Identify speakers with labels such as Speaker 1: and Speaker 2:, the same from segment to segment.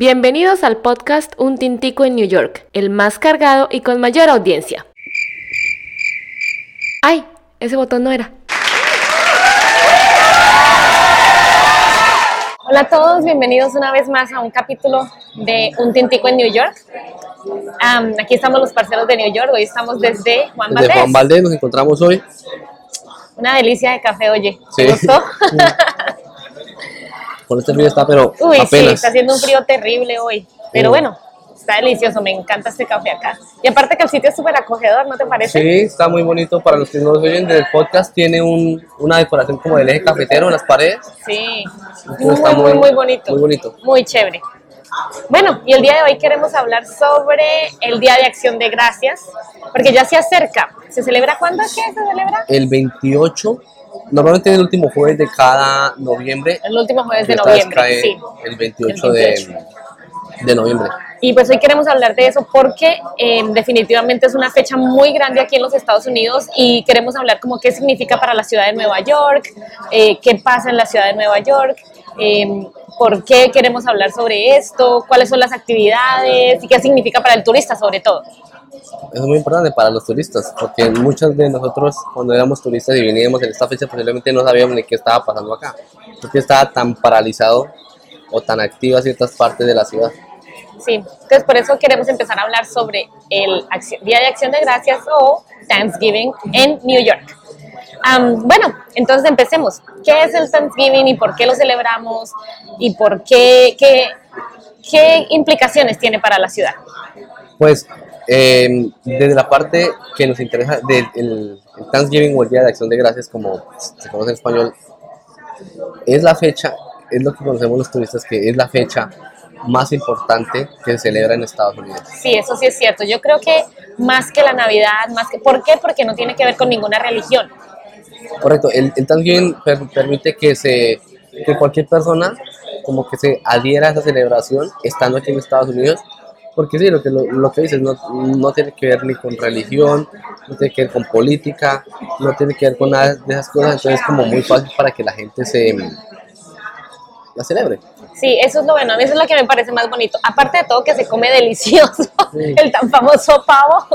Speaker 1: Bienvenidos al podcast Un Tintico en New York, el más cargado y con mayor audiencia. ¡Ay! Ese botón no era. Hola a todos, bienvenidos una vez más a un capítulo de Un Tintico en New York. Aquí estamos los parceros de New York, hoy estamos desde Juan
Speaker 2: Desde
Speaker 1: Valdez.
Speaker 2: Juan Valdez nos encontramos hoy.
Speaker 1: Una delicia de café, oye. ¿Te
Speaker 2: Sí.
Speaker 1: gustó?
Speaker 2: Con este frío está, pero
Speaker 1: Uy, sí, está haciendo un frío terrible hoy. Pero bueno, está delicioso, me encanta este café acá. Y aparte que el sitio es súper acogedor, ¿no te parece?
Speaker 2: Sí, está muy bonito. Para los que no nos oyen del podcast, tiene un, una decoración como del eje cafetero en las paredes.
Speaker 1: Sí, muy,
Speaker 2: está
Speaker 1: muy, muy bonito.
Speaker 2: Muy bonito.
Speaker 1: Muy chévere. Bueno, y el día de hoy queremos hablar sobre el Día de Acción de Gracias, porque ya se acerca. ¿Se celebra cuándo es que se celebra?
Speaker 2: El 28, normalmente el último jueves de cada noviembre.
Speaker 1: El último jueves de noviembre,
Speaker 2: cae
Speaker 1: sí.
Speaker 2: El 28,
Speaker 1: El
Speaker 2: De,
Speaker 1: 28.
Speaker 2: de noviembre.
Speaker 1: Y pues hoy queremos hablar de eso porque eh, definitivamente es una fecha muy grande aquí en los Estados Unidos y queremos hablar como qué significa para la ciudad de Nueva York, eh, qué pasa en la ciudad de Nueva York, eh, por qué queremos hablar sobre esto, cuáles son las actividades y qué significa para el turista sobre todo.
Speaker 2: Es muy importante para los turistas, porque muchos de nosotros cuando éramos turistas y veníamos en esta fecha posiblemente no sabíamos ni qué estaba pasando acá, porque estaba tan paralizado o tan activa ciertas partes de la ciudad.
Speaker 1: Sí, entonces por eso queremos empezar a hablar sobre el Día de Acción de Gracias o Thanksgiving en New York. Am, bueno, entonces empecemos. ¿Qué es el Thanksgiving y por qué lo celebramos y por qué, qué, qué implicaciones tiene para la ciudad?
Speaker 2: Pues eh, desde la parte que nos interesa del el, el Thanksgiving o el Día de Acción de Gracias, como se conoce en español, es la fecha, es lo que conocemos los turistas, que es la fecha más importante que se celebra en Estados Unidos.
Speaker 1: Sí, eso sí es cierto. Yo creo que más que la Navidad, más que ¿por qué? Porque no tiene que ver con ninguna religión.
Speaker 2: Correcto, el, el Thanksgiving per- permite que, se, que cualquier persona como que se adhiera a esa celebración estando aquí en Estados Unidos, porque sí, lo que, lo, lo que dices no, no tiene que ver ni con religión, no tiene que ver con política, no tiene que ver con nada de esas cosas, entonces es como muy fácil para que la gente se la celebre.
Speaker 1: Sí, eso es lo bueno. A mí eso es lo que me parece más bonito. Aparte de todo que se come delicioso,
Speaker 2: Sí.
Speaker 1: el tan famoso pavo,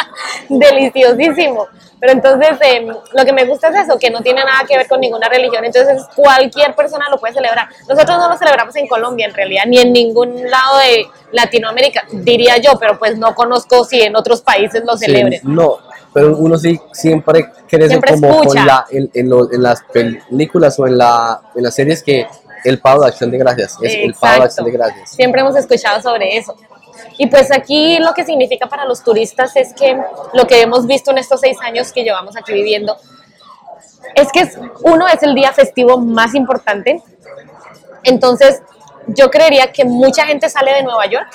Speaker 1: deliciosísimo. Pero entonces eh, lo que me gusta es eso, que no tiene nada que ver con ninguna religión. Entonces cualquier persona lo puede celebrar. Nosotros no lo celebramos en Colombia en realidad, ni en ningún lado de Latinoamérica, diría yo, pero pues no conozco si en otros países lo
Speaker 2: Sí,
Speaker 1: celebren.
Speaker 2: no, pero uno sí siempre crece
Speaker 1: Siempre
Speaker 2: como con la, en, en lo- en las películas o en, la, en las series que el pavo de acción de gracias, es el pavo de
Speaker 1: Exacto.
Speaker 2: acción de gracias.
Speaker 1: Siempre hemos escuchado sobre eso. Y pues aquí lo que significa para los turistas es que lo que hemos visto en estos seis años que llevamos aquí viviendo es que es, uno es el día festivo más importante. Entonces yo creería que mucha gente sale de Nueva York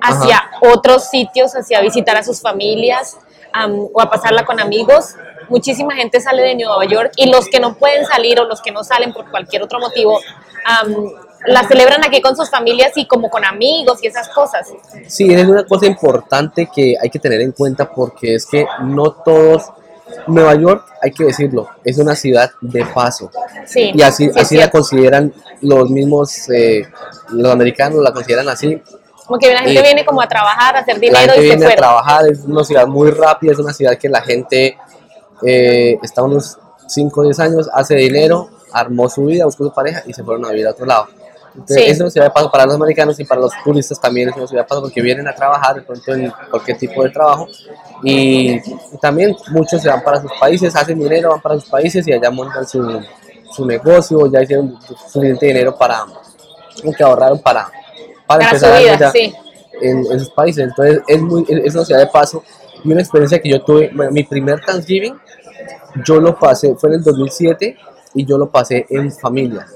Speaker 1: hacia otros sitios, hacia visitar a sus familias am, o a pasarla con amigos. Muchísima gente sale de Nueva York y los que no pueden salir o los que no salen por cualquier otro motivo, la celebran aquí con sus familias y como con amigos y esas cosas.
Speaker 2: Sí, es una cosa importante que hay que tener en cuenta porque es que no todos, Nueva York, hay que decirlo, es una ciudad de paso.
Speaker 1: Sí,
Speaker 2: Y así,
Speaker 1: sí
Speaker 2: así la consideran los mismos, eh, los americanos la consideran así.
Speaker 1: Como que la gente
Speaker 2: y-
Speaker 1: viene como a trabajar, a hacer
Speaker 2: La
Speaker 1: dinero
Speaker 2: gente
Speaker 1: y se
Speaker 2: viene a trabajar, es una ciudad muy rápida, es una ciudad que la gente eh, está unos 5 o 10 años, hace dinero, armó su vida, buscó su pareja y se fueron a vivir a otro lado. Entonces,
Speaker 1: Sí.
Speaker 2: es una ciudad de paso para los americanos y para los turistas también es una ciudad de paso porque vienen a trabajar de pronto en cualquier tipo de trabajo y, y también muchos se van para sus países, hacen dinero, van para sus países y allá montan su, su negocio, ya hicieron suficiente dinero para, que ahorraron para, para,
Speaker 1: Para
Speaker 2: empezar
Speaker 1: su
Speaker 2: a
Speaker 1: vida,
Speaker 2: ya
Speaker 1: sí.
Speaker 2: en, en sus países. Entonces es, muy, es una ciudad de paso y una experiencia que yo tuve, bueno, mi primer Thanksgiving, yo lo pasé, fue en el 2007 y yo lo pasé en familia,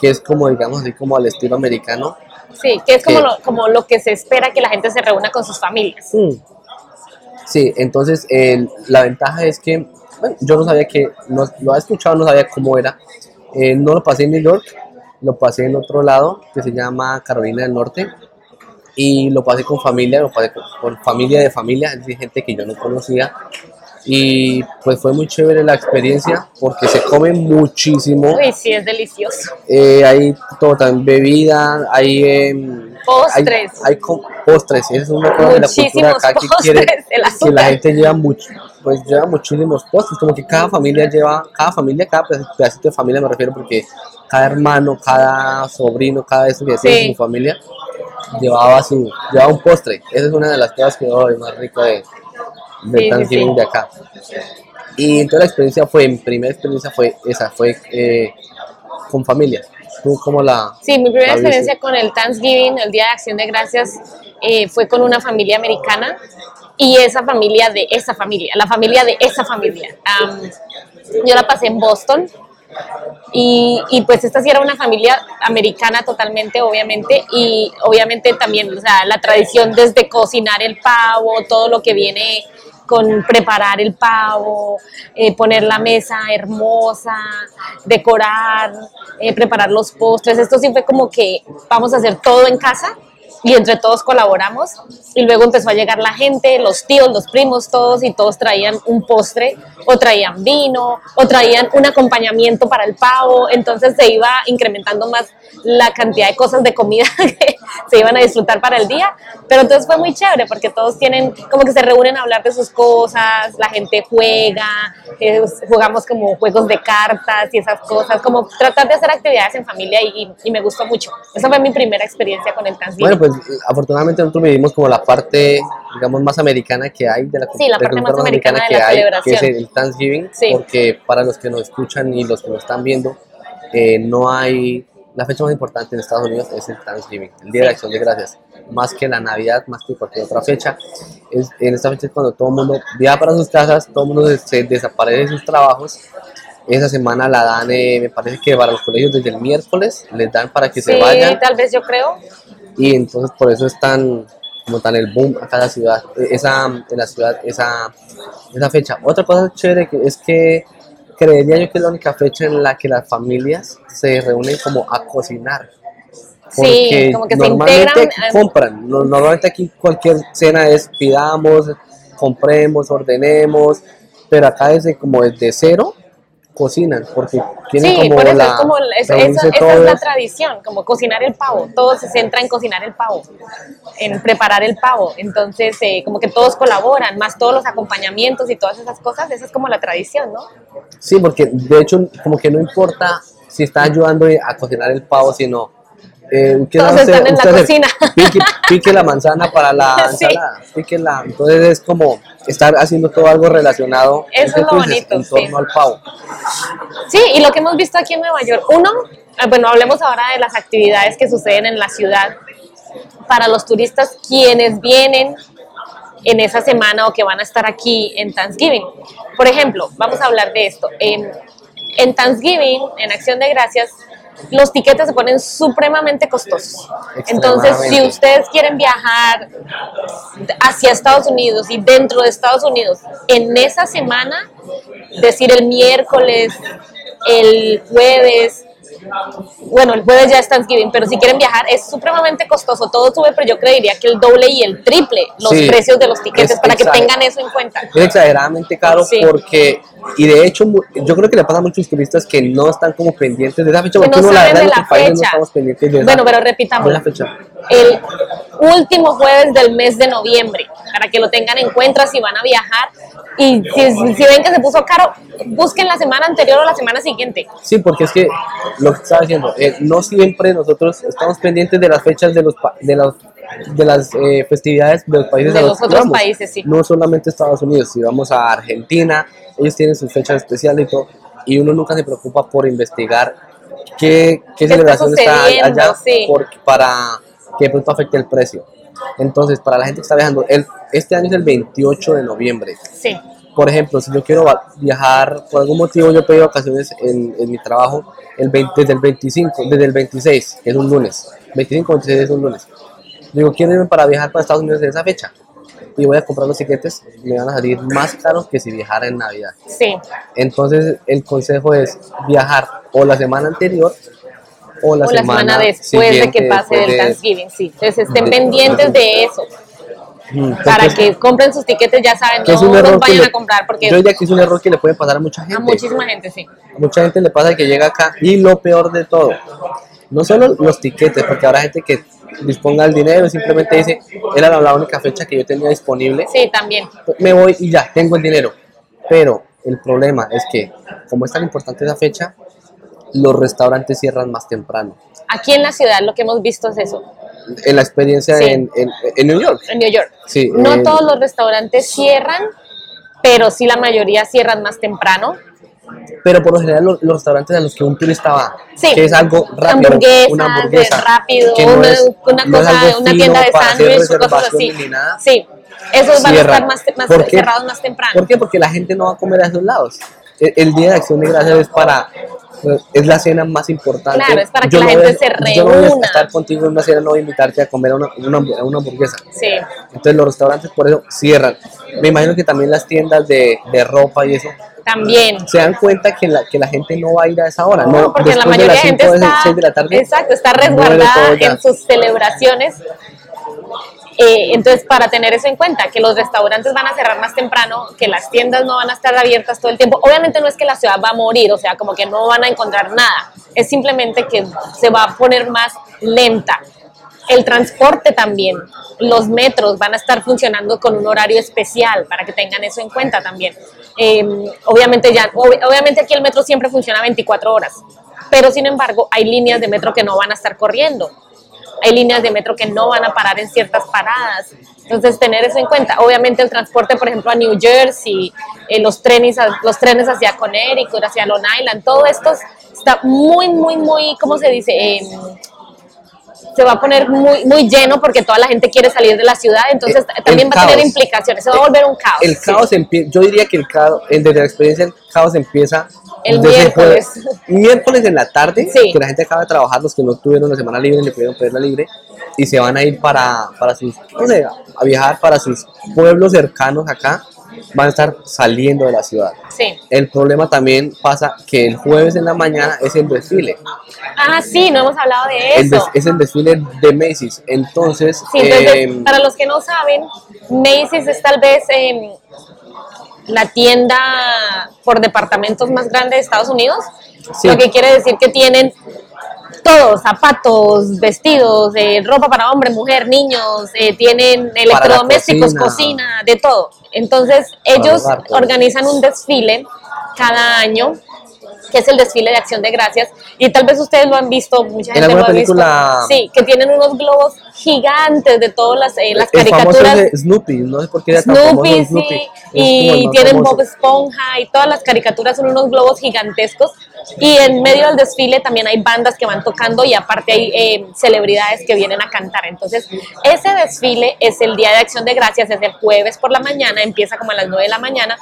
Speaker 2: que es como, digamos así, como al estilo americano.
Speaker 1: Sí, que es como lo, como lo que se espera que la gente se reúna con sus familias.
Speaker 2: Sí, entonces el- la ventaja es que, bueno, yo no sabía que, no, lo había escuchado, no sabía cómo era. Eh, no lo pasé en New York, lo pasé en otro lado que se llama Carolina del Norte y lo pasé con familia, lo pasé con, con familia de familia, es decir, gente que yo no conocía y pues fue muy chévere la experiencia porque se come muchísimo,
Speaker 1: Uy, sí, es delicioso.
Speaker 2: eh, hay todo también bebida, hay em,
Speaker 1: postres.
Speaker 2: Hay, postres, es una cosa de la cultura acá que quiere que la gente lleva mucho, pues lleva muchísimos postres, como que cada familia lleva, cada familia, cada pedacito de familia me refiero porque cada hermano, cada sobrino, cada eso que tiene su familia llevaba su, llevaba un postre. Esa es una de las cosas que yo más rico de, de Thanksgiving de acá. Y entonces la experiencia fue, mi primera experiencia fue esa, fue eh, con familia. ¿Tú cómo la...?
Speaker 1: Sí, mi primera experiencia con el Thanksgiving, el Día de Acción de Gracias, eh, fue con una familia americana y esa familia de esa familia, la familia de esa familia. yo la pasé en Boston y, y, pues esta sí era una familia americana totalmente, obviamente, y obviamente también, o sea, la tradición desde cocinar el pavo, todo lo que viene con preparar el pavo, eh, poner la mesa hermosa, decorar, eh, preparar los postres. Esto sí fue como que vamos a hacer todo en casa y entre todos colaboramos y luego empezó a llegar la gente, los tíos, los primos, todos y todos traían un postre o traían vino o traían un acompañamiento para el pavo, entonces se iba incrementando más la cantidad de cosas de comida que se iban a disfrutar para el día, pero entonces fue muy chévere porque todos tienen como que se reúnen a hablar de sus cosas, la gente juega, eh, jugamos como juegos de cartas y esas cosas, como tratar de hacer actividades en familia y, me gustó mucho. Esa fue mi primera experiencia con el Thanksgiving.
Speaker 2: Bueno, pues afortunadamente nosotros vivimos como la parte, digamos, más americana que hay de la,
Speaker 1: sí, la parte más americana, que hay,
Speaker 2: que es el Thanksgiving, porque para los que nos escuchan y los que nos están viendo, eh, no hay la fecha más importante en Estados Unidos es el Thanksgiving, el Día de Acción de Gracias, más que la Navidad, más que cualquier otra fecha. Es, en esta fecha es cuando todo el mundo viaja para sus casas, todo el mundo se, desaparece de sus trabajos. Esa semana la dan, eh, me parece que para los colegios desde el miércoles les dan para que se vayan.
Speaker 1: tal vez yo creo.
Speaker 2: Y entonces por eso es tan, como tan el boom acá en la ciudad, esa, en la ciudad, esa, esa fecha. Otra cosa chévere que es que creería yo que es la única fecha en la que las familias se reúnen como a cocinar.
Speaker 1: Porque sí, como que normalmente
Speaker 2: se compran. Normalmente aquí cualquier cena es pidamos, compremos, ordenemos, pero acá desde como desde cero cocinan, porque tienen
Speaker 1: sí,
Speaker 2: como
Speaker 1: por
Speaker 2: la,
Speaker 1: es como esa es la tradición, como cocinar el pavo, todo se centra en cocinar el pavo, en preparar el pavo, entonces eh, como que todos colaboran, más todos los acompañamientos y todas esas cosas, esa es como la tradición, ¿no?
Speaker 2: Sí, porque de hecho como que no importa si está ayudando a cocinar el pavo, sino
Speaker 1: eh, Todos están en la cocina.
Speaker 2: Pique, la manzana para la ensalada, pique la, entonces es como estar haciendo todo algo relacionado
Speaker 1: Eso es lo bonito,
Speaker 2: en torno al pavo.
Speaker 1: Sí, y lo que hemos visto aquí en Nueva York, uno, eh, bueno, hablemos ahora de las actividades que suceden en la ciudad para los turistas quienes vienen en esa semana o que van a estar aquí en Thanksgiving. Por ejemplo, vamos a hablar de esto. En, en Thanksgiving, en Acción de Gracias, los tiquetes se ponen supremamente costosos. Entonces, si ustedes quieren viajar hacia Estados Unidos y dentro de Estados Unidos en esa semana, decir el miércoles, el jueves, bueno, el jueves ya es Thanksgiving, pero si quieren viajar es supremamente costoso, todo sube, pero yo creería que el doble y el triple los precios de los tiquetes para que tengan eso en cuenta.
Speaker 2: Es exageradamente caro porque, y de hecho, yo creo que le pasa a muchos turistas que no están como pendientes de esa fecha,
Speaker 1: porque no saben de la fecha.
Speaker 2: no estamos pendientes de
Speaker 1: Bueno, pero repitamos.
Speaker 2: La fecha.
Speaker 1: El último jueves del mes de noviembre, para que lo tengan en cuenta si van a viajar y si, ven que se puso caro, busquen la semana anterior o la semana siguiente.
Speaker 2: Sí, porque es que lo que estaba diciendo, eh, no siempre nosotros estamos pendientes de las fechas de los de los de las eh, festividades de los países
Speaker 1: de los, otros países, sí.
Speaker 2: No solamente Estados Unidos, si vamos a Argentina, ellos tienen sus fechas especiales y todo, y uno nunca se preocupa por investigar qué, qué, celebración está, allá para que pronto afecte el precio. Entonces, para la gente que está viajando, el, este año es el 28 de noviembre.
Speaker 1: Sí.
Speaker 2: Por ejemplo, si yo quiero viajar, por algún motivo yo pedí vacaciones en, en mi trabajo el 20, desde el 25, desde el 26, que es un lunes. 25 26 es un lunes. Digo, quiero irme para viajar para Estados Unidos en esa fecha. Y voy a comprar los tiquetes, me van a salir más caros que si viajara en Navidad.
Speaker 1: Sí.
Speaker 2: Entonces, el consejo es viajar o la semana anterior o la, semana,
Speaker 1: después de que pase el Thanksgiving, sí. Entonces estén pendientes de eso. Mm, para que compren sus tiquetes, ya saben, no los vayan a comprar porque...
Speaker 2: Yo diría que es un error que le puede pasar a mucha gente.
Speaker 1: A muchísima gente, sí.
Speaker 2: A mucha gente le pasa que llega acá y lo peor de todo, no solo los tiquetes, porque habrá gente que disponga el dinero, simplemente dice, era la única fecha que yo tenía disponible,
Speaker 1: Sí, también.
Speaker 2: me voy y ya, tengo el dinero. Pero el problema es que, como es tan importante esa fecha, los restaurantes cierran más temprano.
Speaker 1: Aquí en la ciudad lo que hemos visto es eso,
Speaker 2: En la experiencia
Speaker 1: Sí.
Speaker 2: en, en, en New York.
Speaker 1: en New York.
Speaker 2: Sí,
Speaker 1: No todos los restaurantes cierran, pero sí la mayoría cierran más temprano.
Speaker 2: Pero por lo general los, los restaurantes a los que un turista va,
Speaker 1: Sí.
Speaker 2: que es algo rápido,
Speaker 1: Hamburguesas,
Speaker 2: una hamburguesa,
Speaker 1: rápido,
Speaker 2: que no
Speaker 1: una,
Speaker 2: es-
Speaker 1: una
Speaker 2: no es
Speaker 1: cosa,
Speaker 2: algo
Speaker 1: una tienda de
Speaker 2: para hacer
Speaker 1: sándwich o cosas así. Sí, esos van a estar más, más cerrados más temprano.
Speaker 2: ¿Por qué? Porque la gente no va a comer a esos lados. El, el Día de Acción de Gracias es para es la cena más importante.
Speaker 1: Claro, es para que
Speaker 2: Yo
Speaker 1: la
Speaker 2: no
Speaker 1: gente
Speaker 2: voy
Speaker 1: se
Speaker 2: Yo no voy a
Speaker 1: reúna.
Speaker 2: estar contigo en una cena, no voy a invitarte a comer a una, una, una hamburguesa.
Speaker 1: Sí,
Speaker 2: Entonces los restaurantes por eso cierran. Me imagino que también las tiendas de, de ropa y eso
Speaker 1: también.
Speaker 2: se dan cuenta que la, que la gente no va a ir a esa hora.
Speaker 1: No,
Speaker 2: No,
Speaker 1: porque la mayoría de
Speaker 2: las
Speaker 1: gente está,
Speaker 2: de la tarde.
Speaker 1: exacto, está resguardada en sus celebraciones. Eh, entonces, para tener eso en cuenta, que los restaurantes van a cerrar más temprano, que las tiendas no van a estar abiertas todo el tiempo. Obviamente no es que la ciudad va a morir, o sea, como que no van a encontrar nada. Es simplemente que se va a poner más lenta. El transporte también, los metros van a estar funcionando con un horario especial para que tengan eso en cuenta también. Eh, obviamente ya, ob- obviamente aquí el metro siempre funciona 24 horas, pero sin embargo hay líneas de metro que no van a estar corriendo. Hay líneas de metro que no van a parar en ciertas paradas. Entonces, tener eso en cuenta. Obviamente, el transporte, por ejemplo, a New Jersey, eh, los, trenes, los trenes hacia Connecticut, hacia Long Island, todo esto está muy, muy, muy, ¿cómo se dice? Em, se va a poner muy, muy lleno porque toda la gente quiere salir de la ciudad, entonces
Speaker 2: El-
Speaker 1: también
Speaker 2: el
Speaker 1: va a tener
Speaker 2: caos.
Speaker 1: implicaciones, se va a volver un caos.
Speaker 2: El
Speaker 1: sí.
Speaker 2: caos empieza, yo diría que el caos, desde la experiencia, el caos empieza
Speaker 1: El miércoles.
Speaker 2: miércoles en la tarde,
Speaker 1: Sí.
Speaker 2: que la gente acaba de trabajar, los que no tuvieron la semana libre, le pudieron pedirla libre, y se van a ir para, para sus, no sé, a viajar para sus pueblos cercanos acá, van a estar saliendo de la ciudad.
Speaker 1: Sí.
Speaker 2: El problema también pasa que el jueves en la mañana es el desfile,
Speaker 1: Ah, sí, no hemos hablado de
Speaker 2: el des-
Speaker 1: eso.
Speaker 2: es el desfile de Macy's, entonces,
Speaker 1: Sí, entonces,
Speaker 2: em,
Speaker 1: para los que no saben, Macy's es tal vez em, la tienda por departamentos más grande de Estados Unidos,
Speaker 2: Sí.
Speaker 1: lo que quiere decir que tienen todos, zapatos, vestidos, eh, ropa para hombre, mujer, niños, eh, tienen electrodomésticos,
Speaker 2: cocina.
Speaker 1: cocina. de todo. Entonces, ellos organizan un desfile cada año que es el desfile de acción de gracias y tal vez ustedes lo han visto mucha
Speaker 2: En
Speaker 1: gente lo ha visto sí que tienen unos globos gigantes de todas las, eh, las
Speaker 2: el famoso
Speaker 1: caricaturas
Speaker 2: de Snoopy, no sé por qué era tan famoso
Speaker 1: Snoopy,
Speaker 2: Snoopy.
Speaker 1: sí,
Speaker 2: el
Speaker 1: y tienen
Speaker 2: famoso.
Speaker 1: Bob Esponja y todas las caricaturas son unos globos gigantescos. Y en medio del desfile también hay bandas que van tocando y aparte hay eh, celebridades que vienen a cantar. Entonces, ese desfile es el Día de Acción de Gracias, es el jueves por la mañana, empieza como a las 9 de la mañana.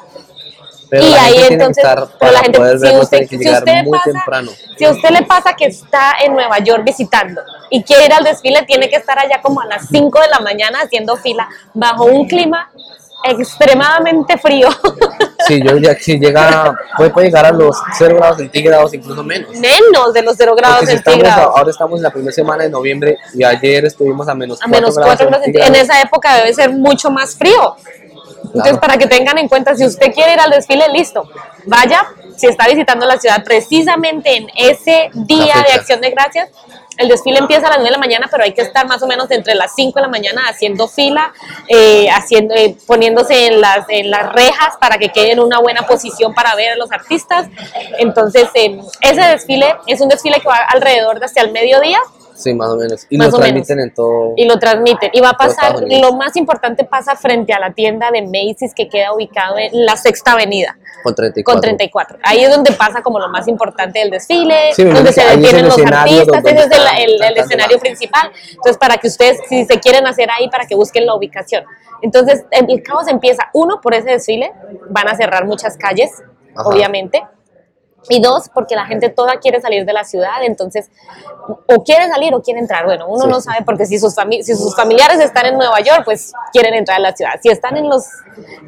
Speaker 2: Pero
Speaker 1: y
Speaker 2: la
Speaker 1: ahí
Speaker 2: gente tiene que
Speaker 1: entonces,
Speaker 2: estar,
Speaker 1: pero
Speaker 2: para
Speaker 1: la gente,
Speaker 2: poder
Speaker 1: si usted, si usted
Speaker 2: muy
Speaker 1: pasa,
Speaker 2: temprano.
Speaker 1: si a usted le pasa que está en Nueva York visitando y quiere ir al desfile, tiene que estar allá como a las 5 de la mañana haciendo fila bajo un clima extremadamente frío.
Speaker 2: Sí, yo que si llega, puede, puede llegar a los 0 grados centígrados, incluso menos.
Speaker 1: Menos de los 0 grados
Speaker 2: estamos,
Speaker 1: centígrados.
Speaker 2: ahora estamos en la primera semana de noviembre y ayer estuvimos a menos
Speaker 1: A
Speaker 2: 4
Speaker 1: menos
Speaker 2: grados
Speaker 1: 4 grados centígrados. En esa época debe ser mucho más frío. Entonces, para que tengan en cuenta, si usted quiere ir al desfile, listo. Vaya, si está visitando la ciudad precisamente en ese día de acción de gracias. El desfile empieza a las 9 de la mañana, pero hay que estar más o menos entre las 5 de la mañana haciendo fila, eh, haciendo, eh, poniéndose en las, en las rejas para que quede en una buena posición para ver a los artistas. Entonces, eh, ese desfile es un desfile que va alrededor de hacia el mediodía
Speaker 2: Sí, más o menos. Y
Speaker 1: Más
Speaker 2: lo
Speaker 1: o menos.
Speaker 2: transmiten en todo.
Speaker 1: y lo transmiten. Y va a pasar, lo más importante pasa frente a la tienda de Macy's que queda ubicado en la Sexta Avenida
Speaker 2: Con 34.
Speaker 1: con 34. Ahí es donde pasa como lo más importante del desfile,
Speaker 2: Sí,
Speaker 1: donde se detienen los artistas, ese es el, el- el escenario principal. Entonces, para que ustedes, si se quieren hacer ahí, para que busquen la ubicación. Entonces, el el caos empieza, uno, por ese desfile, van a cerrar muchas calles,
Speaker 2: Ajá.
Speaker 1: obviamente. Y dos, porque la gente toda quiere salir de la ciudad, entonces, o quiere salir o quiere entrar. Bueno, uno
Speaker 2: Sí.
Speaker 1: no sabe porque si sus, fami- si sus familiares están en Nueva York, pues quieren entrar a la ciudad. Si están en los,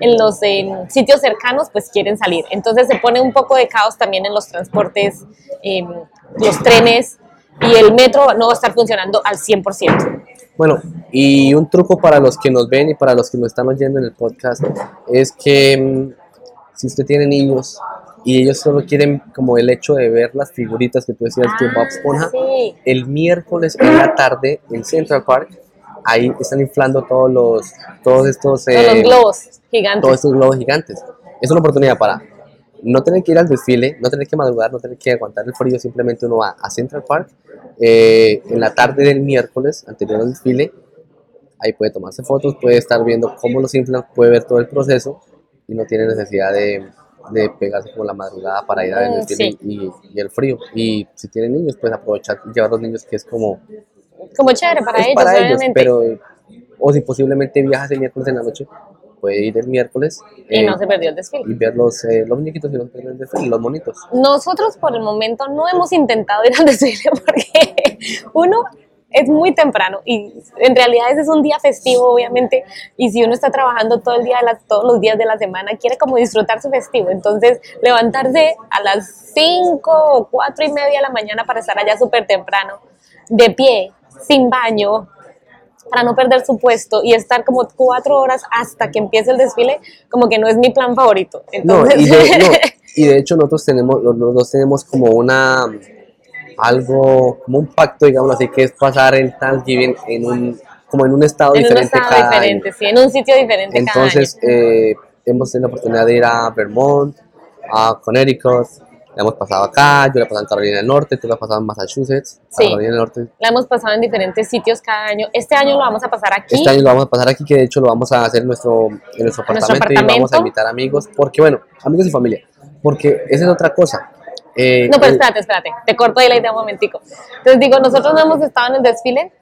Speaker 1: en los sitios cercanos, pues quieren salir. Entonces se pone un poco de caos también en los transportes, em, los trenes y el metro no va a estar funcionando al 100%.
Speaker 2: Bueno, y un truco para los que nos ven y para los que nos están oyendo en el podcast es que mm, si usted tiene niños y ellos solo quieren como el hecho de ver las figuritas que tú decías que Bob
Speaker 1: Ah,
Speaker 2: Esponja.
Speaker 1: sí.
Speaker 2: El miércoles en la tarde en Central Park, ahí están inflando todos los, todos estos,
Speaker 1: Con
Speaker 2: eh,
Speaker 1: los globos gigantes.
Speaker 2: todos estos globos gigantes. Es una oportunidad para no tener que ir al desfile, no tener que madrugar, no tener que aguantar el frío, simplemente uno va a Central Park eh, en la tarde del miércoles anterior al desfile, ahí puede tomarse fotos, puede estar viendo cómo los inflan, puede ver todo el proceso y no tiene necesidad de, de pegarse como la madrugada para ir al
Speaker 1: Mm,
Speaker 2: desfile
Speaker 1: sí.
Speaker 2: y, y el frío. Y si tienen niños, pues aprovechar y llevar a los niños que es como
Speaker 1: Como chévere para ellos,
Speaker 2: para ellos, pero o si posiblemente viajas el miércoles en la noche, puede ir el miércoles
Speaker 1: y
Speaker 2: eh,
Speaker 1: no se perdió el desfile.
Speaker 2: y ver los, eh, los muñequitos y los, los monitos.
Speaker 1: Nosotros por el momento no hemos intentado ir al desfile porque uno es muy temprano y en realidad ese es un día festivo obviamente y si uno está trabajando todo el día de las- todos los días de la semana quiere como disfrutar su festivo entonces levantarse a las 5 o 4 y media de la mañana para estar allá súper temprano de pie sin baño para no perder su puesto y estar como cuatro horas hasta que empiece el desfile, como que no es mi plan favorito.
Speaker 2: No,
Speaker 1: Entonces,
Speaker 2: y de, no, y de hecho nosotros tenemos, dos tenemos como una, algo, como un pacto, digamos así, que es pasar el Thanksgiving en un, como en un estado
Speaker 1: en un
Speaker 2: diferente
Speaker 1: estado
Speaker 2: cada
Speaker 1: diferente,
Speaker 2: año.
Speaker 1: sí, en un sitio diferente
Speaker 2: Entonces, eh, hemos tenido la oportunidad de ir a Vermont, a Connecticut, la hemos pasado acá, yo la he pasado en Carolina del Norte, tú la has pasado en Massachusetts,
Speaker 1: Sí.
Speaker 2: Carolina del Norte.
Speaker 1: cada año. La hemos pasado en diferentes sitios cada año. Este año lo vamos a pasar aquí.
Speaker 2: Este año lo vamos a pasar aquí, que de hecho lo vamos a hacer en nuestro, en nuestro
Speaker 1: ¿En nuestro
Speaker 2: apartamento, y vamos a
Speaker 1: apartamento?
Speaker 2: invitar amigos, porque bueno, amigos y familia, porque esa es otra cosa. Eh,
Speaker 1: No, pero espérate, espérate, te corto ahí la idea un momentico. Entonces digo, nosotros no hemos estado en el desfile,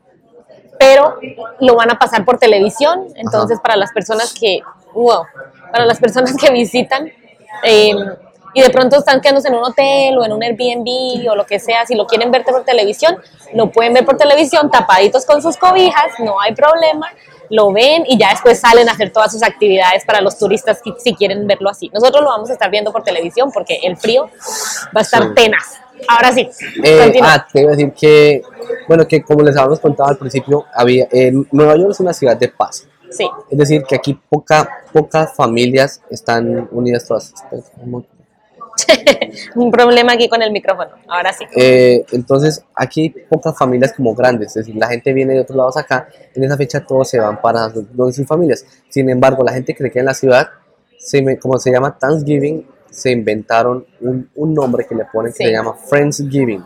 Speaker 1: pero lo van a pasar por televisión, entonces para las personas que, wow, para las personas que visitan eh, y de pronto están quedándose en un hotel o en un Airbnb o lo que sea, si lo quieren ver por televisión, lo pueden ver por televisión tapaditos con sus cobijas, no hay problema, lo ven y ya después salen a hacer todas sus actividades para los turistas si, si quieren verlo así. Nosotros lo vamos a estar viendo por televisión porque el frío va a estar
Speaker 2: Sí.
Speaker 1: tenaz. Ahora sí,
Speaker 2: Eh, ah, te iba a decir que, bueno, que como les habíamos contado al principio, había, eh, Nueva York es una ciudad de paz.
Speaker 1: Sí,
Speaker 2: Es decir, que aquí poca, pocas familias están unidas todas.
Speaker 1: un problema aquí con el micrófono. Ahora sí.
Speaker 2: Eh, entonces, aquí hay pocas familias como grandes, es decir, la gente viene de otros lados acá, en esa fecha todos se van para donde sus familias. Sin embargo, la gente que se queda en la ciudad, se como se llama Thanksgiving, se inventaron un, un nombre que le ponen que
Speaker 1: Sí.
Speaker 2: se llama Friendsgiving,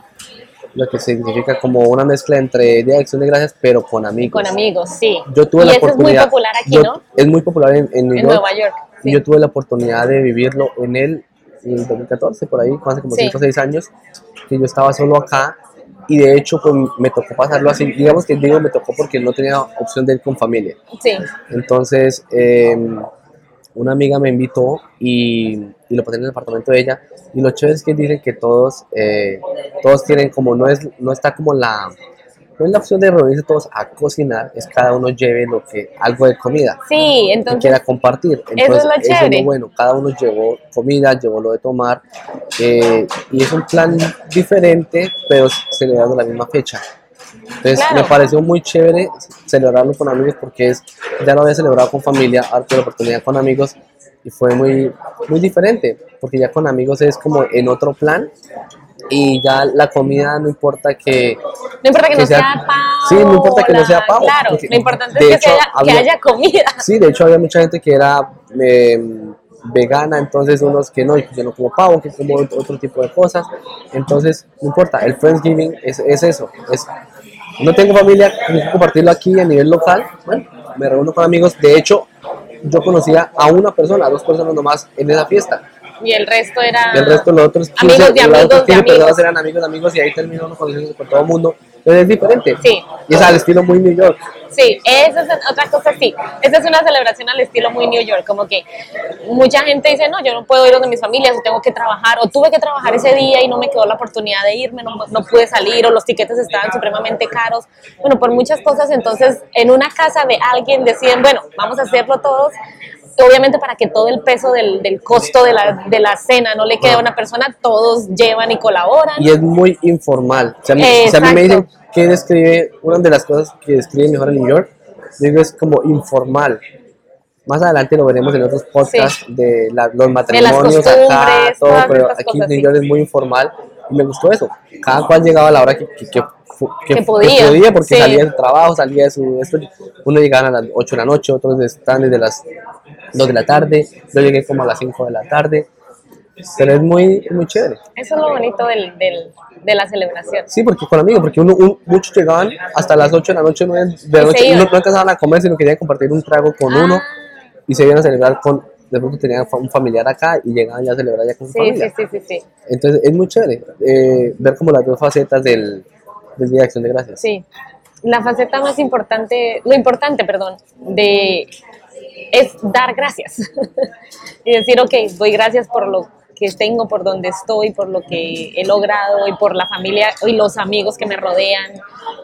Speaker 2: lo que significa como una mezcla entre Día de Acción de Gracias, pero con amigos.
Speaker 1: Con amigos, sí.
Speaker 2: Yo tuve
Speaker 1: y
Speaker 2: la
Speaker 1: eso es muy
Speaker 2: oportunidad.
Speaker 1: popular aquí,
Speaker 2: yo-
Speaker 1: ¿no?
Speaker 2: Es muy popular en, en New
Speaker 1: En
Speaker 2: York.
Speaker 1: Nueva York.
Speaker 2: Y
Speaker 1: sí.
Speaker 2: yo tuve la oportunidad de vivirlo en el, el 2014, por ahí, hace como
Speaker 1: Sí.
Speaker 2: 5 o 6 años, que yo estaba solo acá y de hecho pues, me tocó pasarlo así. Digamos que digo me tocó porque no tenía opción de ir con familia.
Speaker 1: Sí,
Speaker 2: Entonces, eh, una amiga me invitó y, y lo pasé en el apartamento de ella. Y lo chévere es que dicen que todos, eh, todos tienen como, no, es, no está como la, no es la opción de reunirse todos a cocinar, es cada uno lleve lo que, algo de comida
Speaker 1: sí,
Speaker 2: que
Speaker 1: entonces,
Speaker 2: quiera compartir.
Speaker 1: es
Speaker 2: Entonces,
Speaker 1: lo
Speaker 2: es
Speaker 1: chévere.
Speaker 2: lo bueno. Cada uno llevó comida, llevó lo de tomar. eh, y es un plan diferente, pero celebrando la misma fecha. Entonces,
Speaker 1: Claro.
Speaker 2: me pareció muy chévere celebrarlo con amigos porque es, ya lo había celebrado con familia, ahora la oportunidad con amigos y fue muy, muy diferente, porque ya con amigos es como en otro plan y ya la comida no importa que
Speaker 1: no importa que,
Speaker 2: que
Speaker 1: no
Speaker 2: sea-
Speaker 1: sea, pavo.
Speaker 2: sí, no importa que no
Speaker 1: la-
Speaker 2: sea pavo,
Speaker 1: Claro, lo importante es que,
Speaker 2: hecho,
Speaker 1: haya, que
Speaker 2: había-
Speaker 1: haya comida.
Speaker 2: Sí, de hecho había mucha gente que era eh, vegana, entonces unos que no, que yo no como pavo, que como otro tipo de cosas. Entonces, no importa, el Friendsgiving es, es eso. Es, no tengo familia, que compartirlo aquí a nivel local. Bueno, me reúno con amigos. De hecho, yo conocía a una persona, a dos personas nomás en esa fiesta.
Speaker 1: Y el resto era...
Speaker 2: Y el resto, los otros 15,
Speaker 1: Amigos de amigos
Speaker 2: otros
Speaker 1: de
Speaker 2: 15 personas
Speaker 1: amigos.
Speaker 2: eran amigos de amigos y ahí terminó uno conociéndose con todo el mundo. Entonces es diferente.
Speaker 1: Sí.
Speaker 2: Y es al estilo muy New York.
Speaker 1: Sí, esa es otra cosa, sí. Esa es una celebración al estilo muy New York, como que mucha gente dice, no, yo no puedo ir donde mis familias, o tengo que trabajar, o tuve que trabajar ese día y no me quedó la oportunidad de irme, no, no pude salir, o los tiquetes estaban supremamente caros. Bueno, por muchas cosas, entonces en una casa de alguien deciden, bueno, vamos a hacerlo todos. Obviamente para que todo el peso del, del costo de la, de la cena no le quede a una persona, todos llevan y colaboran.
Speaker 2: y es muy informal. O sea, a mí, a me dicen que describe, una de las cosas que describe mejor en New York, digo, es como informal. Más adelante lo veremos en otros podcasts de la- los matrimonios acá,
Speaker 1: costumbres,
Speaker 2: todo, pero aquí en
Speaker 1: cosas,
Speaker 2: New
Speaker 1: sí.
Speaker 2: York es muy informal y me gustó eso. Cada cual llegaba a la hora que, que, que, que-
Speaker 1: Que
Speaker 2: que
Speaker 1: podía,
Speaker 2: porque
Speaker 1: sí.
Speaker 2: salía de su trabajo, salía de su... Esto, uno llegaba a las 8 de la noche, otros están desde las 2 de la tarde, yo llegué como a las 5 de la tarde, pero es muy, muy chévere.
Speaker 1: Eso es lo bonito del, del, de la celebración.
Speaker 2: Sí, porque con amigos, porque uno, un- muchos llegaban hasta las 8 de la noche, 9 de la noche, no, no alcanzaban a comer, sino querían compartir un trago con
Speaker 1: Ah,
Speaker 2: uno y se iban a celebrar con, de pronto tenían un familiar acá y llegaban ya a celebrar ya con su
Speaker 1: Sí,
Speaker 2: familia.
Speaker 1: sí, sí, sí, sí.
Speaker 2: Entonces es muy chévere eh, ver como las dos facetas del, del Día de Acción de Gracias.
Speaker 1: Sí. La faceta más importante, lo importante, perdón, de es dar gracias. y decir, ok, doy gracias por lo que tengo, por donde estoy, por lo que he logrado y por la familia y los amigos que me rodean,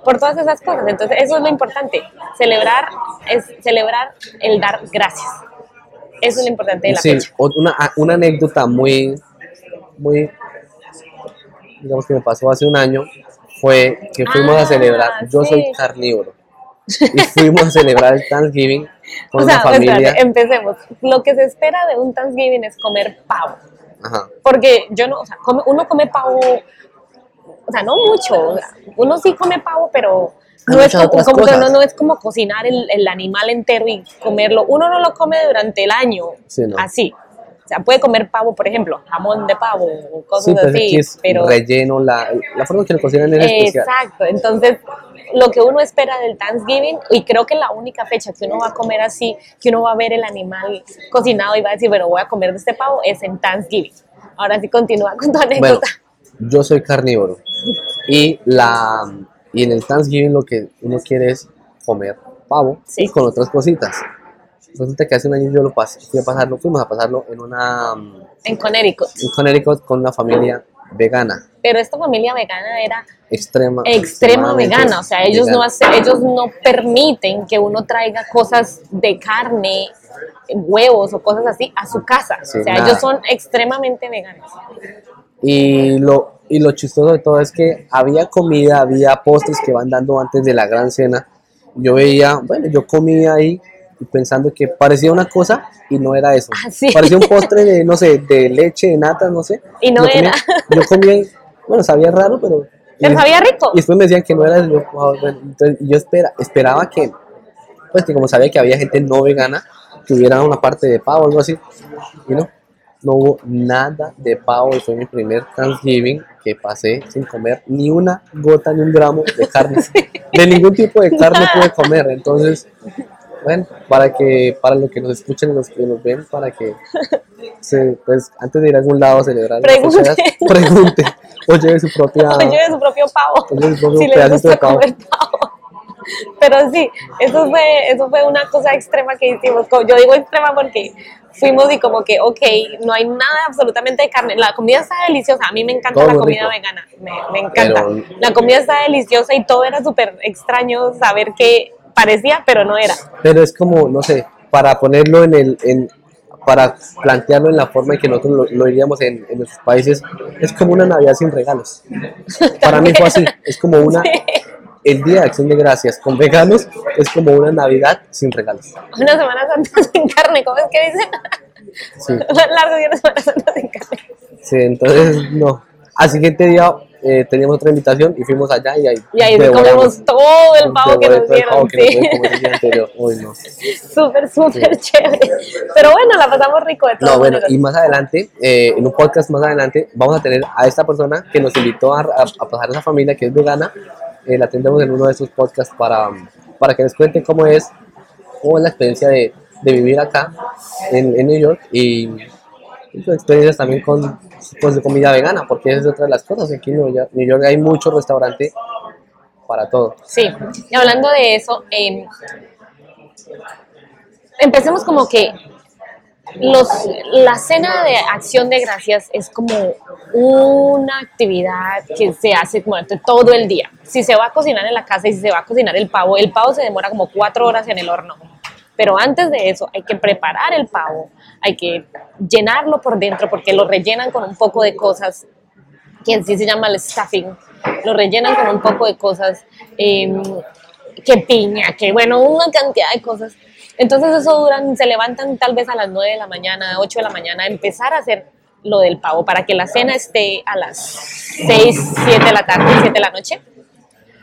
Speaker 1: por todas esas cosas. Entonces, eso es lo importante. Celebrar es celebrar el dar gracias. Eso es lo importante de la
Speaker 2: Sí,
Speaker 1: fecha.
Speaker 2: una, una anécdota muy, muy, digamos que me pasó hace un año, fue que fuimos a
Speaker 1: Ah,
Speaker 2: celebrar, yo soy
Speaker 1: sí.
Speaker 2: carnívoro, y fuimos a celebrar el Thanksgiving con
Speaker 1: O sea,
Speaker 2: una familia.
Speaker 1: espérate, empecemos. Lo que se espera de un Thanksgiving es comer pavo.
Speaker 2: Ajá.
Speaker 1: Porque yo no, o sea, come- uno come pavo, o sea, no mucho, o sea, uno sí come pavo, pero no es como, como que no es como cocinar el, el animal entero y comerlo. Uno no lo come durante el año
Speaker 2: Sí, no.
Speaker 1: así. O sea, puede comer pavo, por ejemplo, jamón de pavo o cosas
Speaker 2: Sí, pero
Speaker 1: así,
Speaker 2: aquí es
Speaker 1: pero
Speaker 2: relleno, la, la forma que lo cocinan es especial.
Speaker 1: Exacto, entonces lo que uno espera del Thanksgiving, y creo que la única fecha que uno va a comer así, que uno va a ver el animal cocinado y va a decir, bueno, voy a comer de este pavo, es en Thanksgiving. Ahora sí continúa con tu
Speaker 2: Bueno,
Speaker 1: anécdota.
Speaker 2: yo soy carnívoro y, la, y en el Thanksgiving lo que uno quiere es comer pavo
Speaker 1: Sí.
Speaker 2: y con otras cositas. Resulta que hace un año yo lo pasé, fui a pasarlo, fuimos a pasarlo en una mm,
Speaker 1: en Connecticut.
Speaker 2: en Connecticut con una familia vegana,
Speaker 1: Pero esta familia vegana era
Speaker 2: extrema,
Speaker 1: extrema vegana, o sea, ellos no hacen, ellos no permiten que uno traiga cosas de carne, huevos o cosas así a su casa.
Speaker 2: Sí,
Speaker 1: o sea,
Speaker 2: nada.
Speaker 1: ellos son extremadamente veganos.
Speaker 2: Y lo, y lo chistoso de todo es que había comida, había postres que van dando antes de la gran cena. Yo veía, bueno, yo comía ahí pensando que parecía una cosa y no era eso.
Speaker 1: Ah, sí.
Speaker 2: Parecía un postre de, no sé, de leche, de nata, no sé.
Speaker 1: Y no
Speaker 2: Yo comía-
Speaker 1: era.
Speaker 2: Yo comía, bueno, sabía raro, pero...
Speaker 1: Pero sabía rico.
Speaker 2: Y después me decían que no era. Yo, wow, bueno, entonces, yo espera, esperaba que, pues que como sabía que había gente no vegana, que hubiera una parte de pavo o algo así. Y no, no hubo nada de pavo. Y fue mi primer Thanksgiving que pasé sin comer ni una gota, ni un gramo de carne. De ningún tipo de carne pude comer. Entonces, bueno, para que, para los que nos escuchen y los que nos ven, para que se, pues, antes de ir a algún lado a celebrar las
Speaker 1: Pregunte.
Speaker 2: pregunte o lleve su propia
Speaker 1: O lleve su propio pavo.
Speaker 2: o lleve su propio
Speaker 1: si les gusta
Speaker 2: pavo.
Speaker 1: comer pavo. Pero sí, eso fue, eso fue una cosa extrema que hicimos. Yo digo extrema porque fuimos y como que, ok, no hay nada absolutamente de carne. La comida está deliciosa. A mí me encanta
Speaker 2: Todo
Speaker 1: la comida
Speaker 2: rico.
Speaker 1: vegana. Me, me encanta.
Speaker 2: Pero-
Speaker 1: La comida está deliciosa y todo era súper extraño saber que parecía, pero no era.
Speaker 2: pero es como, no sé, para ponerlo en el, en, para plantearlo en la forma en que nosotros lo, en, en nuestros países, es como una Navidad sin regalos. Para mí fue así, es como una, el Día de Acción de Gracias con veganos es como una Navidad sin regalos.
Speaker 1: Una Semana Santa sin carne, ¿cómo es que dicen?
Speaker 2: Sí,
Speaker 1: Largo día de Semana Santa sin carne.
Speaker 2: sí entonces no. Al siguiente día eh, teníamos otra invitación y fuimos allá y ahí,
Speaker 1: Y ahí comemos todo el pavo que nos
Speaker 2: todo
Speaker 1: dieron. sí.
Speaker 2: no.
Speaker 1: Súper, súper chévere. Pero bueno, la pasamos rico de todas
Speaker 2: No, bueno, y más adelante, eh, en un podcast más adelante, vamos a tener a esta persona que nos invitó a, a, a pasar a esa familia que es vegana. Eh, la tendremos en uno de sus podcasts para, para que les cuente cómo es, cómo es la experiencia de, de vivir acá en, en New York y, y sus experiencias también con, con su comida vegana, porque es otra de las cosas. Aquí en New York, hay muchos restaurantes para todo.
Speaker 1: Sí, y hablando de eso, eh, empecemos como que los, la cena de acción de gracias es como una actividad que se hace durante todo el día. Si se va a cocinar en la casa y si se va a cocinar el pavo, el pavo se demora como cuatro horas en el horno. Pero antes de eso hay que preparar el pavo, hay que llenarlo por dentro porque lo rellenan con un poco de cosas que en sí se llama el stuffing. Lo rellenan con un poco de cosas. eh, que piña, que bueno, una cantidad de cosas. Entonces eso duran, se levantan tal vez a las 9 de la mañana, 8 de la mañana, a empezar a hacer lo del pavo para que la cena esté a las 6, 7 de la tarde, 7 de la noche.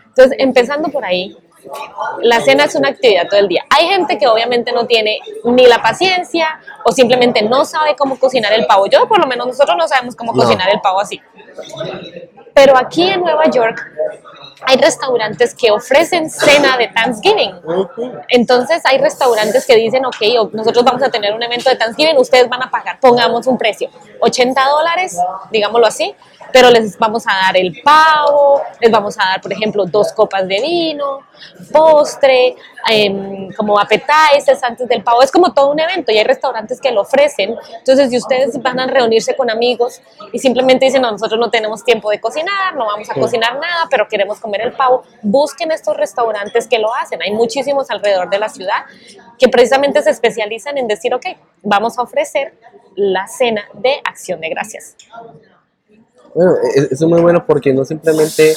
Speaker 1: Entonces, empezando por ahí, la cena es una actividad todo el día. Hay gente que obviamente no tiene ni la paciencia o simplemente no sabe cómo cocinar el pavo. Yo por lo menos nosotros no sabemos cómo cocinar el pavo así. Pero aquí en Nueva York hay restaurantes que ofrecen cena de Thanksgiving. Entonces hay restaurantes que dicen, ok, nosotros vamos a tener un evento de Thanksgiving, ustedes van a pagar, pongamos un precio, 80 dólares, digámoslo así, pero les vamos a dar el pavo, les vamos a dar, por ejemplo, dos copas de vino, postre, eh, como appetizers antes del pavo. Es como todo un evento y hay restaurantes que lo ofrecen. Entonces, si ustedes van a reunirse con amigos y simplemente dicen, no, nosotros no tenemos tiempo de cocinar, no vamos a cocinar nada, pero queremos comer el pavo, busquen estos restaurantes que lo hacen. Hay muchísimos alrededor de la ciudad que precisamente se especializan en decir, ok, vamos a ofrecer la cena de acción de gracias.
Speaker 2: Bueno, e-, eso es muy bueno porque no simplemente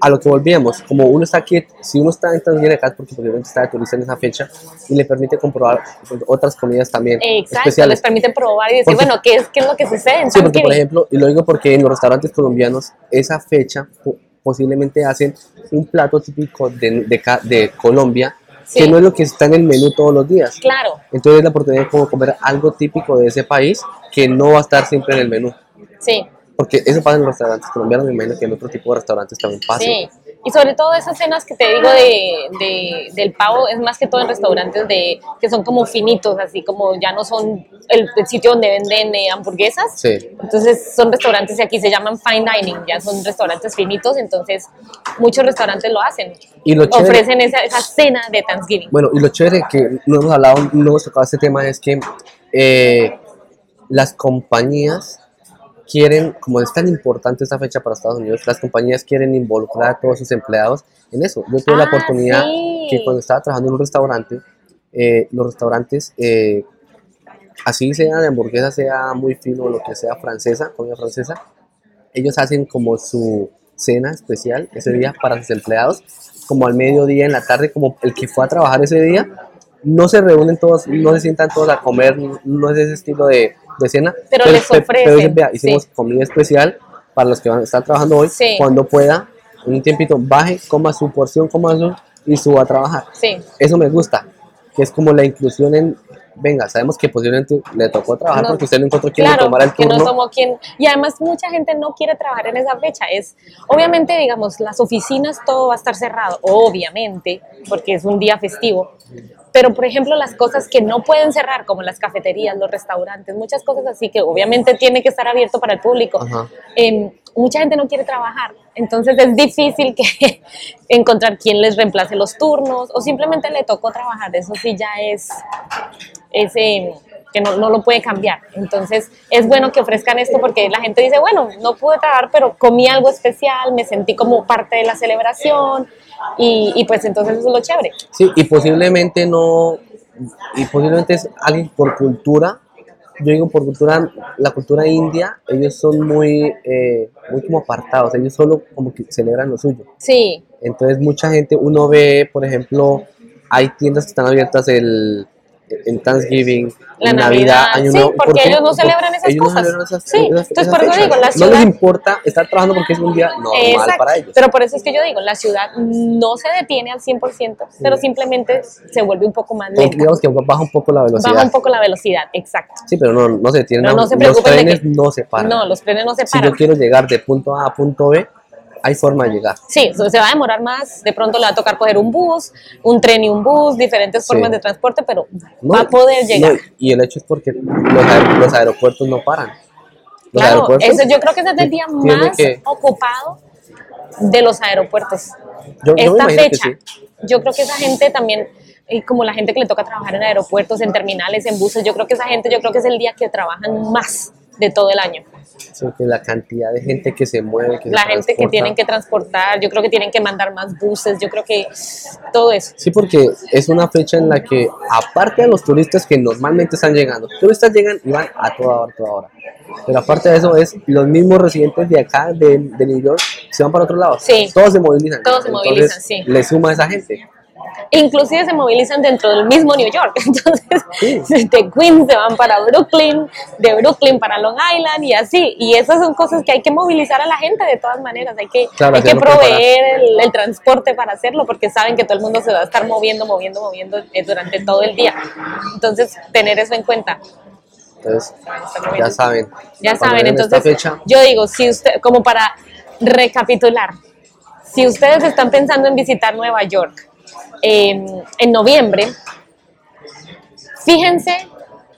Speaker 2: a lo que volvíamos, como uno está aquí, si uno está en Thanksgiving acá, porque posiblemente está de turista en esa fecha y le permite comprobar otras comidas también.
Speaker 1: Exacto, especiales. les permite probar y decir, bueno, ¿qué es, ¿qué es lo que sucede? En
Speaker 2: sí, porque por ejemplo, y lo digo porque en los restaurantes colombianos, esa fecha posiblemente hacen un plato típico de, de, de Colombia. que no es lo que está en el menú todos los días.
Speaker 1: Claro.
Speaker 2: Entonces es la oportunidad de como comer algo típico de ese país que no va a estar siempre en el menú.
Speaker 1: Sí.
Speaker 2: Porque eso pasa en los restaurantes colombianos, me imagino que en otro tipo de restaurantes también pasa.
Speaker 1: Sí, y sobre todo esas cenas que te digo de, de, del pavo, es más que todo en restaurantes de que son como finitos, así como ya no son el, el sitio donde venden eh, hamburguesas.
Speaker 2: Sí.
Speaker 1: Entonces son restaurantes que aquí se llaman fine dining, ya son restaurantes finitos, entonces muchos restaurantes lo hacen.
Speaker 2: Y lo chévere,
Speaker 1: Ofrecen esa, esa cena de Thanksgiving.
Speaker 2: Bueno, y lo chévere que no hemos hablado, no hemos tocado este tema es que eh, las compañías quieren, como es tan importante esta fecha para Estados Unidos, las compañías quieren involucrar a todos sus empleados en eso. Yo tuve la
Speaker 1: Ah,
Speaker 2: oportunidad
Speaker 1: sí.
Speaker 2: que cuando estaba trabajando en un restaurante, eh, los restaurantes, eh, así sea de hamburguesa, sea muy fino o lo que sea francesa, comida francesa, ellos hacen como su cena especial ese día para sus empleados, como al mediodía en la tarde, como el que fue a trabajar ese día, no se reúnen todos, no se sientan todos a comer, no es ese estilo de, de cena,
Speaker 1: Pero les
Speaker 2: pe-
Speaker 1: ofrecen,
Speaker 2: vea, hicimos
Speaker 1: sí.
Speaker 2: comida especial para los que van a estar trabajando hoy,
Speaker 1: Sí.
Speaker 2: cuando pueda, en un tiempito, baje, coma su porción, coma su y suba a trabajar.
Speaker 1: Sí.
Speaker 2: Eso me gusta, que es como la inclusión en, venga, sabemos que posiblemente le tocó trabajar
Speaker 1: No,
Speaker 2: porque usted no encontró quien le
Speaker 1: Claro,
Speaker 2: tomara el
Speaker 1: que no
Speaker 2: turno.
Speaker 1: tomó quien. Y además mucha gente no quiere trabajar en esa fecha. Es, obviamente, digamos, las oficinas todo va a estar cerrado, obviamente, porque es un día festivo. Pero, por ejemplo, las cosas que no pueden cerrar, como las cafeterías, los restaurantes, muchas cosas así que obviamente tiene que estar abierto para el público. Eh, mucha gente no quiere trabajar, entonces es difícil que encontrar quien les reemplace los turnos o simplemente le tocó trabajar. Eso sí ya es, es eh, que no, no lo puede cambiar. Entonces es bueno que ofrezcan esto porque la gente dice, bueno, no pude trabajar, pero comí algo especial, me sentí como parte de la celebración y, y pues entonces eso es lo chévere.
Speaker 2: Sí, y posiblemente no, y posiblemente es alguien por cultura, yo digo por cultura, la cultura india, ellos son muy, eh, muy como apartados, ellos solo como que celebran lo suyo.
Speaker 1: Sí,
Speaker 2: Entonces mucha gente, uno ve, por ejemplo, hay tiendas que están abiertas el, en Thanksgiving,
Speaker 1: La
Speaker 2: en
Speaker 1: Navidad,
Speaker 2: Año
Speaker 1: sí,
Speaker 2: Nuevo.
Speaker 1: porque
Speaker 2: ¿Por
Speaker 1: ellos no celebran esas
Speaker 2: ellos no
Speaker 1: cosas.
Speaker 2: celebran esas-
Speaker 1: Sí,
Speaker 2: esas-
Speaker 1: entonces por eso digo, la
Speaker 2: No
Speaker 1: ciudad-
Speaker 2: les importa estar trabajando porque es un día normal
Speaker 1: Exacto.
Speaker 2: para ellos.
Speaker 1: Pero por eso es que yo digo, la ciudad no se detiene al 100%, pero simplemente se vuelve un poco más lenta.
Speaker 2: digamos que baja un poco la velocidad.
Speaker 1: Baja un poco la velocidad, exacto.
Speaker 2: Sí, pero no, no se detienen.
Speaker 1: No
Speaker 2: aún.
Speaker 1: se
Speaker 2: los trenes
Speaker 1: que-
Speaker 2: no se paran.
Speaker 1: No, los trenes no se
Speaker 2: si
Speaker 1: paran.
Speaker 2: yo quiero llegar de punto A a punto B, hay forma de llegar.
Speaker 1: Sí, se va a demorar más, de pronto le va a tocar coger un bus, un tren y un bus, diferentes
Speaker 2: Sí.
Speaker 1: formas de transporte, pero
Speaker 2: No,
Speaker 1: va a poder llegar.
Speaker 2: no, y el hecho es porque los, aer- los aeropuertos no paran. Los
Speaker 1: Claro,
Speaker 2: aeropuertos
Speaker 1: eso, yo creo que ese es el día más
Speaker 2: que-
Speaker 1: ocupado de los aeropuertos.
Speaker 2: Yo,
Speaker 1: Esta fecha,
Speaker 2: sí.
Speaker 1: yo creo que esa gente también, como la gente que le toca trabajar en aeropuertos, en terminales, en buses, yo creo que esa gente, yo creo que es el día que trabajan más de todo el año.
Speaker 2: Que la cantidad de gente que se mueve, que
Speaker 1: La
Speaker 2: se
Speaker 1: gente que tienen que transportar, yo creo que tienen que mandar más buses, yo creo que todo eso.
Speaker 2: Sí, porque es una fecha en la que, aparte de los turistas que normalmente están llegando, turistas llegan y van a toda hora, toda hora. Pero aparte de eso, es los mismos residentes de acá, de, de New York, se van para otro lado.
Speaker 1: Sí.
Speaker 2: Todos se movilizan.
Speaker 1: Todos se
Speaker 2: Entonces,
Speaker 1: movilizan, sí.
Speaker 2: Le suma a esa gente.
Speaker 1: Inclusive se movilizan dentro del mismo New York. Entonces,
Speaker 2: Sí.
Speaker 1: de Queens se van para Brooklyn, de Brooklyn para Long Island y así. Y esas son cosas que hay que movilizar a la gente de todas maneras. Hay que,
Speaker 2: Claro,
Speaker 1: hay que proveer el, el transporte para hacerlo porque saben que todo el mundo se va a estar moviendo, moviendo, moviendo eh, durante todo el día. Entonces, tener eso en cuenta.
Speaker 2: Entonces, ya saben.
Speaker 1: Ya saben, entonces
Speaker 2: fecha,
Speaker 1: yo digo, si usted, como para recapitular, si ustedes están pensando en visitar Nueva York en, en noviembre, fíjense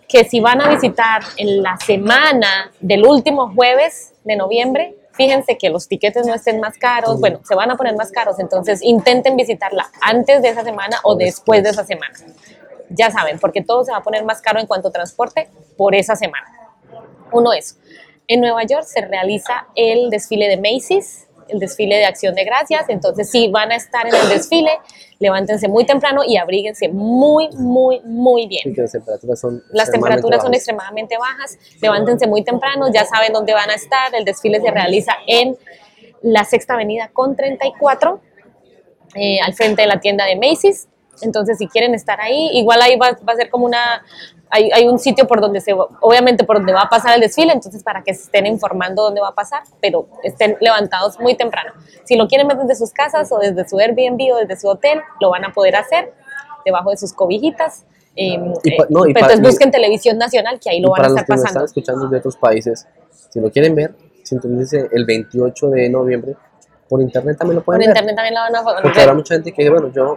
Speaker 1: que si van a visitar en la semana del último jueves de noviembre, fíjense que los tiquetes no estén más caros, bueno, se van a poner más caros, entonces intenten visitarla antes de esa semana o después de esa semana. Ya saben, porque todo se va a poner más caro en cuanto a transporte por esa semana. Uno eso. En Nueva York se realiza el desfile de Macy's, el desfile de Acción de Gracias. Entonces, si van a estar en el desfile, levántense muy temprano y abríguense muy, muy, muy
Speaker 2: sí
Speaker 1: bien.
Speaker 2: que las temperaturas son
Speaker 1: Las
Speaker 2: extremadamente bajas.
Speaker 1: Levántense muy temprano, ya saben dónde van a estar. El desfile se realiza en la Sexta Avenida con 34, eh, al frente de la tienda de Macy's. Entonces, si quieren estar ahí, igual ahí va, va a ser como una, hay, hay un sitio por donde se, obviamente por donde va a pasar el desfile, entonces para que se estén informando dónde va a pasar, pero estén levantados muy temprano. Si lo quieren ver desde sus casas o desde su Airbnb o desde su hotel, lo van a poder hacer debajo de sus cobijitas. eh,
Speaker 2: Y pa-
Speaker 1: eh,
Speaker 2: no, y
Speaker 1: entonces busquen televisión nacional que ahí lo van a
Speaker 2: para los
Speaker 1: estar
Speaker 2: que están
Speaker 1: pasando.
Speaker 2: escuchando de otros países, si lo quieren ver, sintonícense el 28 de noviembre. Por internet también lo
Speaker 1: Por
Speaker 2: pueden ver.
Speaker 1: internet también lo van a
Speaker 2: Porque
Speaker 1: ver.
Speaker 2: habrá mucha gente que dice, bueno, yo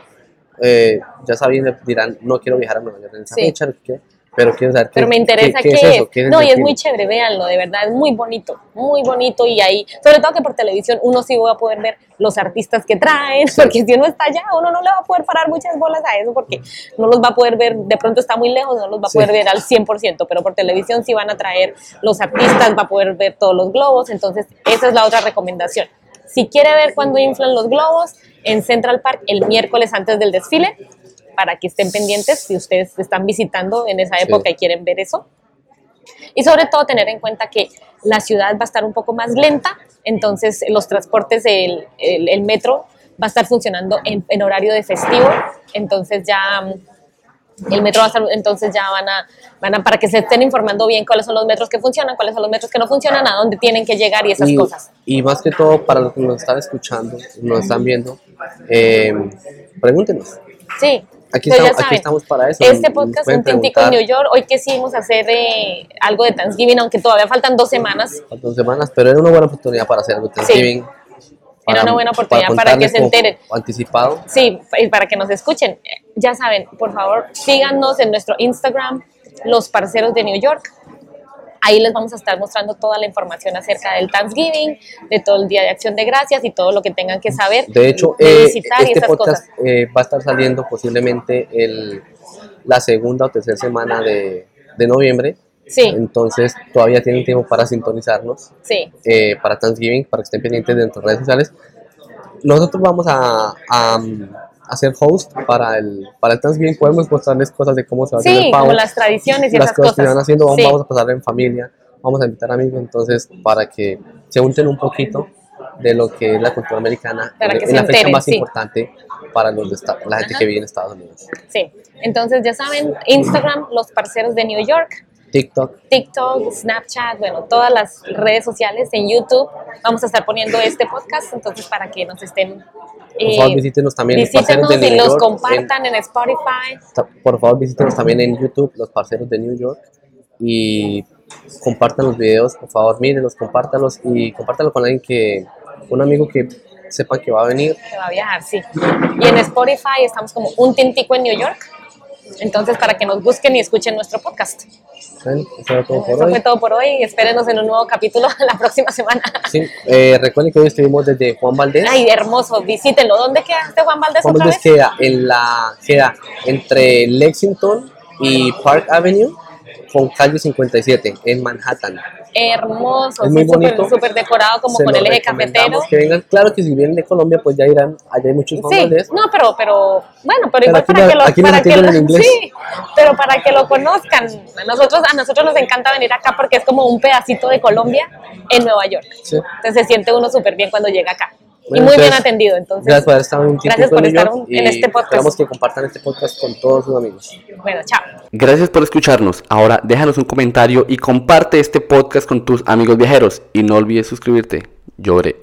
Speaker 2: eh, ya sabiendo, dirán, no quiero viajar a Nueva York en esa
Speaker 1: Sí.
Speaker 2: fecha, qué, pero quiero saber qué,
Speaker 1: Pero me interesa
Speaker 2: qué,
Speaker 1: qué,
Speaker 2: qué es
Speaker 1: es.
Speaker 2: eso, qué es el
Speaker 1: no, y es muy chévere, véanlo, de verdad, es muy bonito, muy bonito. Y ahí, sobre todo que por televisión, uno sí va a poder ver los artistas que traen, porque si uno está allá, uno no le va a poder parar muchas bolas a eso, porque no los va a poder ver, de pronto está muy lejos, no los va a
Speaker 2: Sí.
Speaker 1: poder ver al 100%, pero por televisión sí van a traer los artistas, va a poder ver todos los globos, entonces esa es la otra recomendación. Si quiere ver cuándo inflan los globos, en Central Park el miércoles antes del desfile, para que estén pendientes si ustedes están visitando en esa
Speaker 2: Sí.
Speaker 1: época y quieren ver eso. Y sobre todo tener en cuenta que la ciudad va a estar un poco más lenta, entonces los transportes, el, el- el metro va a estar funcionando en, en horario de festivo, entonces ya el metro va a estar, entonces ya van a, van a, para que se estén informando bien cuáles son los metros que funcionan, cuáles son los metros que no funcionan, a dónde tienen que llegar y esas
Speaker 2: y,
Speaker 1: cosas.
Speaker 2: y más que todo, para los que nos están escuchando, nos están viendo, eh, pregúntenos.
Speaker 1: Sí.
Speaker 2: Aquí
Speaker 1: pues ya
Speaker 2: estamos, aquí
Speaker 1: saben.
Speaker 2: estamos para eso.
Speaker 1: Este podcast,
Speaker 2: pueden
Speaker 1: Un Tintico en New York, hoy quisimos hacer eh, algo de Thanksgiving, aunque todavía faltan dos semanas.
Speaker 2: cuántas semanas, pero era una buena oportunidad para hacer algo de Thanksgiving.
Speaker 1: Era una buena oportunidad para que
Speaker 2: contarles
Speaker 1: se enteren.
Speaker 2: Anticipado.
Speaker 1: Sí, y para que nos escuchen. Ya saben, por favor, síganos en nuestro Instagram, Los Parceros de New York. Ahí les vamos a estar mostrando toda la información acerca del Thanksgiving, de todo el Día de Acción de Gracias y todo lo que tengan que saber.
Speaker 2: De hecho, eh, este
Speaker 1: esas
Speaker 2: podcast
Speaker 1: cosas.
Speaker 2: eh, va a estar saliendo posiblemente el, la segunda o tercera semana de, de noviembre.
Speaker 1: Sí,
Speaker 2: Entonces, todavía tienen tiempo para sintonizarnos
Speaker 1: sí.
Speaker 2: eh, para Thanksgiving, para que estén pendientes de nuestras redes sociales. Nosotros vamos a, a, hacer host para el, para el Thanksgiving. Podemos mostrarles cosas de cómo se va
Speaker 1: Sí,
Speaker 2: el pavo.
Speaker 1: como las tradiciones y
Speaker 2: las
Speaker 1: esas
Speaker 2: cosas que van haciendo, vamos,
Speaker 1: Sí.
Speaker 2: vamos a pasar en familia, vamos a invitar amigos, entonces para que se unten un poquito de lo que es la cultura americana
Speaker 1: Para
Speaker 2: en,
Speaker 1: que
Speaker 2: en
Speaker 1: se
Speaker 2: la fecha
Speaker 1: enteren,
Speaker 2: más
Speaker 1: sí.
Speaker 2: importante para los de esta- la gente
Speaker 1: Ajá.
Speaker 2: que vive en Estados Unidos.
Speaker 1: Sí, entonces ya saben, Instagram, los parceros de New York,
Speaker 2: TikTok,
Speaker 1: TikTok, Snapchat, bueno, todas las redes sociales, en YouTube, vamos a estar poniendo este podcast, entonces para que nos estén...
Speaker 2: por
Speaker 1: eh,
Speaker 2: favor visítenos también los parceros
Speaker 1: visítenos
Speaker 2: de New
Speaker 1: y los compartan en, Spotify.
Speaker 2: en- ta- por favor visítenos también en YouTube, los parceros de New York y compartan los videos, por favor mírenlos, compártalos y compártanlo con alguien que, un amigo que sepa que va a venir.
Speaker 1: que va a viajar, sí. Y en Spotify estamos como un tintico en New York, entonces para que nos busquen y escuchen nuestro podcast.
Speaker 2: Bueno, eso era todo por
Speaker 1: Eso
Speaker 2: hoy.
Speaker 1: fue todo por hoy, espérenos en un nuevo capítulo la próxima semana.
Speaker 2: Sí, eh, recuerden que hoy estuvimos desde Juan Valdés.
Speaker 1: Ay, hermoso, visítenlo. ¿Dónde queda este Juan Valdés
Speaker 2: Juan
Speaker 1: otra
Speaker 2: Valdés
Speaker 1: vez?
Speaker 2: queda en la queda entre Lexington y Park Avenue con calle 57 en Manhattan.
Speaker 1: Hermoso,
Speaker 2: Es
Speaker 1: sí,
Speaker 2: muy
Speaker 1: súper
Speaker 2: bonito.
Speaker 1: súper decorado como
Speaker 2: Se
Speaker 1: con el eje cafetero.
Speaker 2: Que vengan, claro que si vienen de Colombia, pues ya irán, allá hay muchos
Speaker 1: Sí,
Speaker 2: famosos.
Speaker 1: no, pero, pero, bueno, pero igual para que lo, para que lo, sí, pero para que lo conozcan. A nosotros, a nosotros nos encanta venir acá porque es como un pedacito de Colombia en Nueva York.
Speaker 2: Sí.
Speaker 1: Entonces se siente uno súper bien cuando llega acá. Y muy bien atendido, entonces.
Speaker 2: Gracias por haber estado un
Speaker 1: Gracias por estar un- en este podcast.
Speaker 2: Esperamos que compartan este podcast con todos sus amigos.
Speaker 1: Bueno, chao.
Speaker 3: Gracias por escucharnos. Ahora déjanos un comentario y comparte este podcast con tus amigos viajeros. Y no olvides suscribirte. Lloré.